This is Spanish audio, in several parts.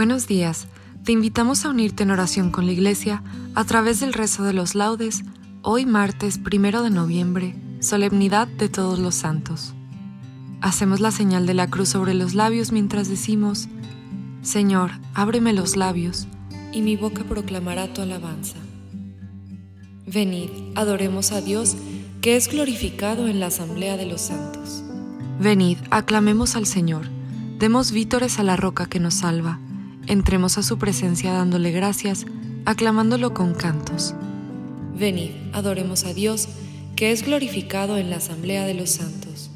Buenos días. Te invitamos a unirte en oración con la Iglesia a través del rezo de los laudes, hoy martes primero de noviembre, solemnidad de todos los santos. Hacemos la señal de la cruz sobre los labios mientras decimos, Señor, ábreme los labios, y mi boca proclamará tu alabanza. Venid, adoremos a Dios, que es glorificado en la asamblea de los santos. Venid, aclamemos al Señor, demos vítores a la roca que nos salva Entremos a su presencia dándole gracias, aclamándolo con cantos. Venid, adoremos a Dios, que es glorificado en la asamblea de los santos.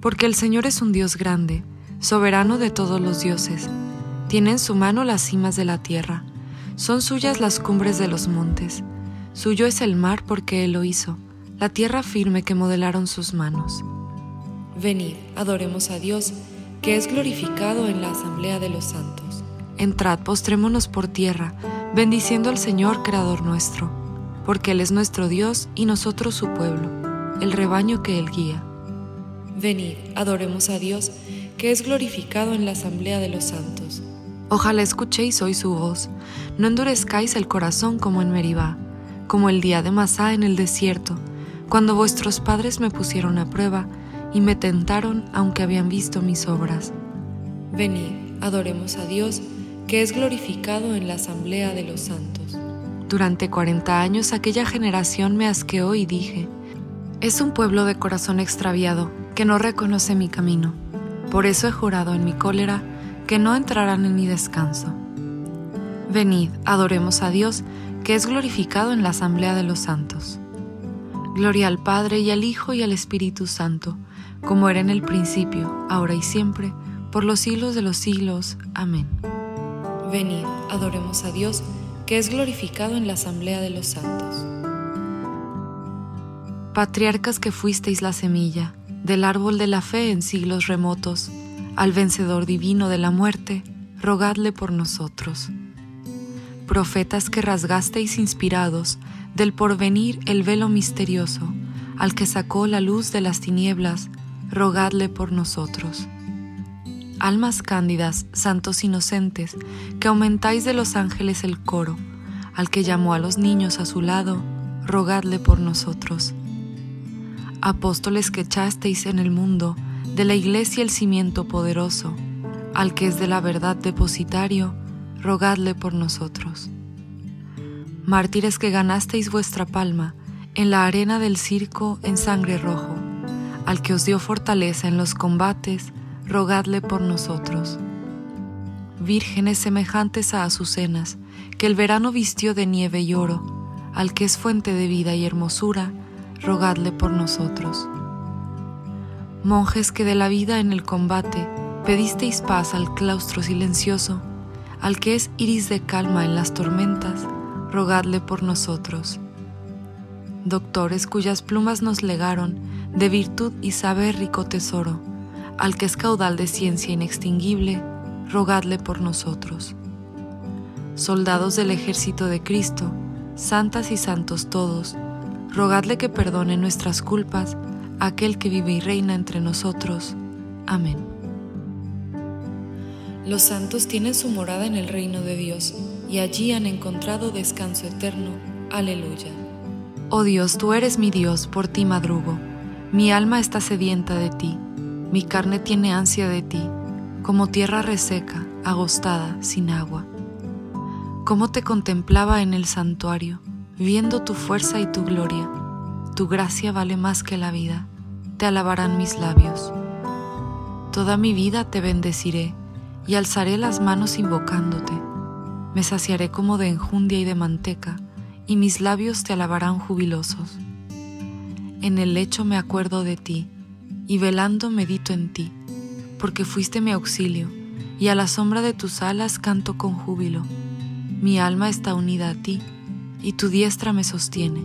Porque el Señor es un Dios grande, soberano de todos los dioses. Tiene en su mano las cimas de la tierra, son suyas las cumbres de los montes. Suyo es el mar porque Él lo hizo, la tierra firme que modelaron sus manos. Venid, adoremos a Dios, que es glorificado en la asamblea de los santos. Entrad, postrémonos por tierra, bendiciendo al Señor, Creador nuestro, porque Él es nuestro Dios y nosotros su pueblo, el rebaño que Él guía. Venid, adoremos a Dios, que es glorificado en la asamblea de los santos. Ojalá escuchéis hoy su voz, no endurezcáis el corazón como en Meribá, como el día de Masá en el desierto, cuando vuestros padres me pusieron a prueba y me tentaron aunque habían visto mis obras. Venid, adoremos a Dios, que es glorificado en la asamblea de los santos. Durante cuarenta años aquella generación me asqueó y dije, es un pueblo de corazón extraviado que no reconoce mi camino. Por eso he jurado en mi cólera que no entrarán en mi descanso. Venid, adoremos a Dios, que es glorificado en la asamblea de los santos. Gloria al Padre y al Hijo y al Espíritu Santo, como era en el principio, ahora y siempre, por los siglos de los siglos. Amén. Venid, adoremos a Dios, que es glorificado en la asamblea de los santos. Patriarcas que fuisteis la semilla del árbol de la fe en siglos remotos, al vencedor divino de la muerte, rogadle por nosotros. Profetas que rasgasteis inspirados del porvenir el velo misterioso, al que sacó la luz de las tinieblas, rogadle por nosotros almas cándidas, santos inocentes, que aumentáis de los ángeles el coro, al que llamó a los niños a su lado, rogadle por nosotros. Apóstoles que echasteis en el mundo, de la iglesia el cimiento poderoso, al que es de la verdad depositario, rogadle por nosotros. Mártires que ganasteis vuestra palma en la arena del circo en sangre rojo, al que os dio fortaleza en los combates, rogadle por nosotros. Vírgenes semejantes a azucenas, que el verano vistió de nieve y oro, al que es fuente de vida y hermosura, rogadle por nosotros. Monjes que de la vida en el combate pedisteis paz al claustro silencioso, al que es iris de calma en las tormentas, rogadle por nosotros. Doctores cuyas plumas nos legaron de virtud y saber rico tesoro, al que es caudal de ciencia inextinguible, rogadle por nosotros. soldados del ejército de Cristo, santas y santos todos, rogadle que perdone nuestras culpas, aquel que vive y reina entre nosotros. Amén. Los santos tienen su morada en el reino de Dios, y allí han encontrado descanso eterno. Aleluya. Oh Dios, tú eres mi Dios, por ti madrugo. Mi alma está sedienta de ti, mi carne tiene ansia de ti, como tierra reseca, agostada, sin agua cómo te contemplaba en el santuario, viendo tu fuerza y tu gloria. Tu gracia vale más que la vida, te alabarán mis labios. Toda mi vida te bendeciré y alzaré las manos invocándote. Me saciaré como de enjundia y de manteca, y mis labios te alabarán jubilosos. En el lecho me acuerdo de ti, y velando medito en ti, porque fuiste mi auxilio, y a la sombra de tus alas canto con júbilo mi alma está unida a ti, y tu diestra me sostiene.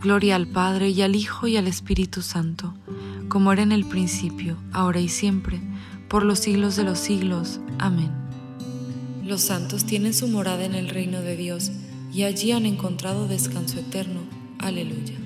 Gloria al Padre y al Hijo y al Espíritu Santo, como era en el principio, ahora y siempre, por los siglos de los siglos. Amén. Los santos tienen su morada en el reino de Dios, y allí han encontrado descanso eterno. Aleluya.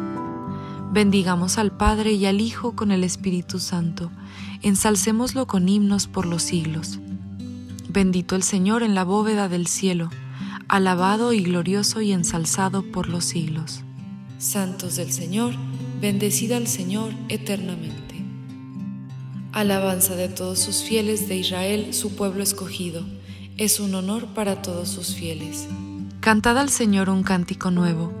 Bendigamos al Padre y al Hijo con el Espíritu Santo. Ensalcémoslo con himnos por los siglos. Bendito el Señor en la bóveda del cielo, alabado y glorioso y ensalzado por los siglos. Santos del Señor, bendecida al Señor eternamente. Alabanza de todos sus fieles de Israel, su pueblo escogido. Es un honor para todos sus fieles. Cantad al Señor un cántico nuevo.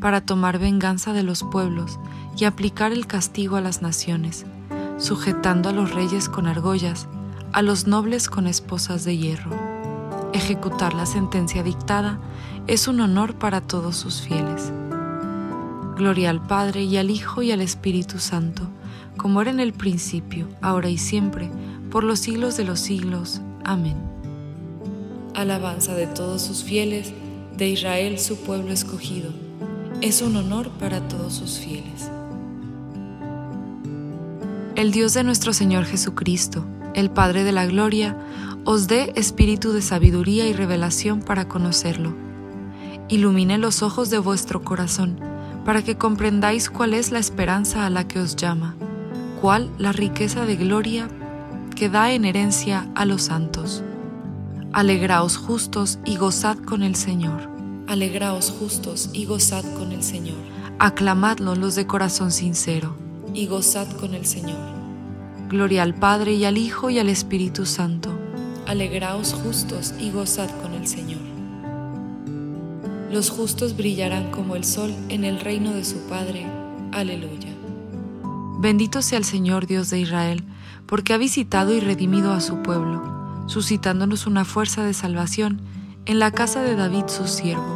para tomar venganza de los pueblos y aplicar el castigo a las naciones, sujetando a los reyes con argollas, a los nobles con esposas de hierro Ejecutar la sentencia dictada es un honor para todos sus fieles. Gloria al Padre y al Hijo y al Espíritu Santo, como era en el principio, ahora y siempre, por los siglos de los siglos. Amén. Alabanza de todos sus fieles, de Israel su pueblo escogido. Es un honor para todos sus fieles. El Dios de nuestro Señor Jesucristo, el Padre de la Gloria, os dé espíritu de sabiduría y revelación para conocerlo. Ilumine los ojos de vuestro corazón, para que comprendáis cuál es la esperanza a la que os llama, cuál la riqueza de gloria que da en herencia a los santos. Alegraos justos y gozad con el Señor. Alegraos justos y gozad con el Señor. Aclamadlo los de corazón sincero. Y gozad con el Señor. Gloria al Padre y al Hijo y al Espíritu Santo. Alegraos justos y gozad con el Señor. Los justos brillarán como el sol en el reino de su Padre. Aleluya. Bendito sea el Señor Dios de Israel porque ha visitado y redimido a su pueblo, suscitándonos una fuerza de salvación en la casa de David su siervo,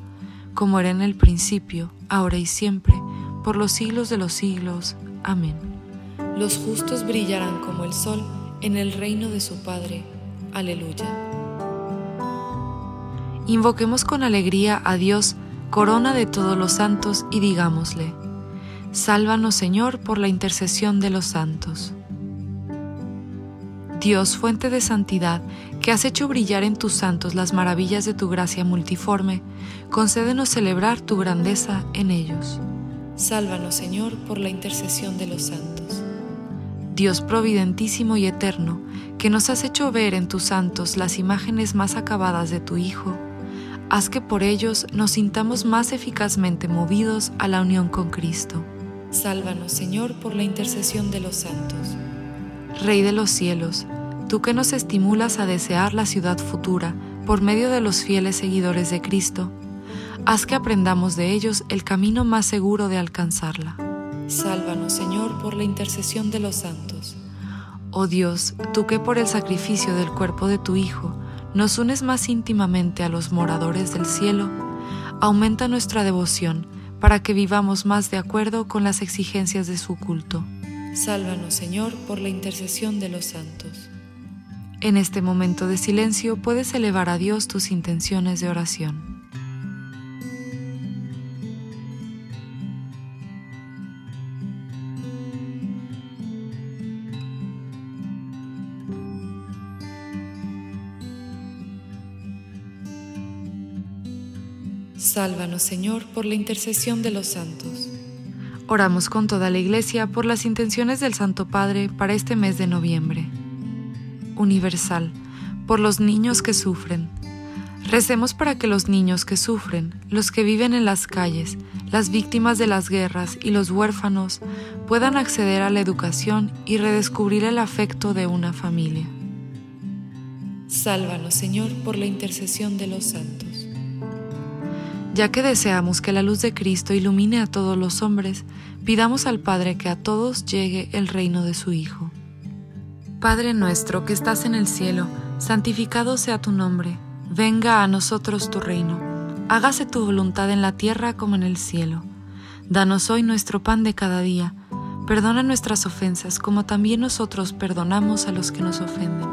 como era en el principio, ahora y siempre, por los siglos de los siglos. Amén. Los justos brillarán como el sol en el reino de su Padre. Aleluya. Invoquemos con alegría a Dios, corona de todos los santos, y digámosle, Sálvanos Señor por la intercesión de los santos. Dios, fuente de santidad, que has hecho brillar en tus santos las maravillas de tu gracia multiforme, concédenos celebrar tu grandeza en ellos. Sálvanos, Señor, por la intercesión de los santos. Dios providentísimo y eterno, que nos has hecho ver en tus santos las imágenes más acabadas de tu Hijo, haz que por ellos nos sintamos más eficazmente movidos a la unión con Cristo. Sálvanos, Señor, por la intercesión de los santos. Rey de los cielos, tú que nos estimulas a desear la ciudad futura por medio de los fieles seguidores de Cristo, haz que aprendamos de ellos el camino más seguro de alcanzarla. Sálvanos, Señor, por la intercesión de los santos. Oh Dios, tú que por el sacrificio del cuerpo de tu Hijo nos unes más íntimamente a los moradores del cielo, aumenta nuestra devoción para que vivamos más de acuerdo con las exigencias de su culto. Sálvanos, Señor, por la intercesión de los santos. En este momento de silencio puedes elevar a Dios tus intenciones de oración. Sálvanos, Señor, por la intercesión de los santos. Oramos con toda la Iglesia por las intenciones del Santo Padre para este mes de noviembre. Universal, por los niños que sufren. Recemos para que los niños que sufren, los que viven en las calles, las víctimas de las guerras y los huérfanos puedan acceder a la educación y redescubrir el afecto de una familia. Sálvanos, Señor, por la intercesión de los santos ya que deseamos que la luz de Cristo ilumine a todos los hombres, pidamos al Padre que a todos llegue el reino de su Hijo. Padre nuestro que estás en el cielo, santificado sea tu nombre, venga a nosotros tu reino, hágase tu voluntad en la tierra como en el cielo. Danos hoy nuestro pan de cada día, perdona nuestras ofensas como también nosotros perdonamos a los que nos ofenden.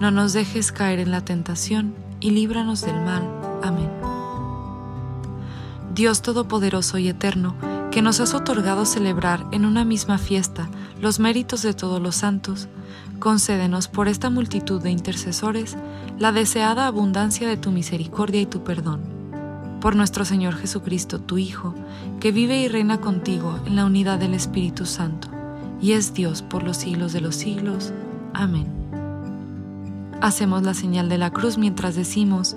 No nos dejes caer en la tentación y líbranos del mal. Amén. Dios Todopoderoso y Eterno, que nos has otorgado celebrar en una misma fiesta los méritos de todos los santos, concédenos por esta multitud de intercesores la deseada abundancia de tu misericordia y tu perdón. Por nuestro Señor Jesucristo, tu Hijo, que vive y reina contigo en la unidad del Espíritu Santo, y es Dios por los siglos de los siglos. Amén. Hacemos la señal de la cruz mientras decimos,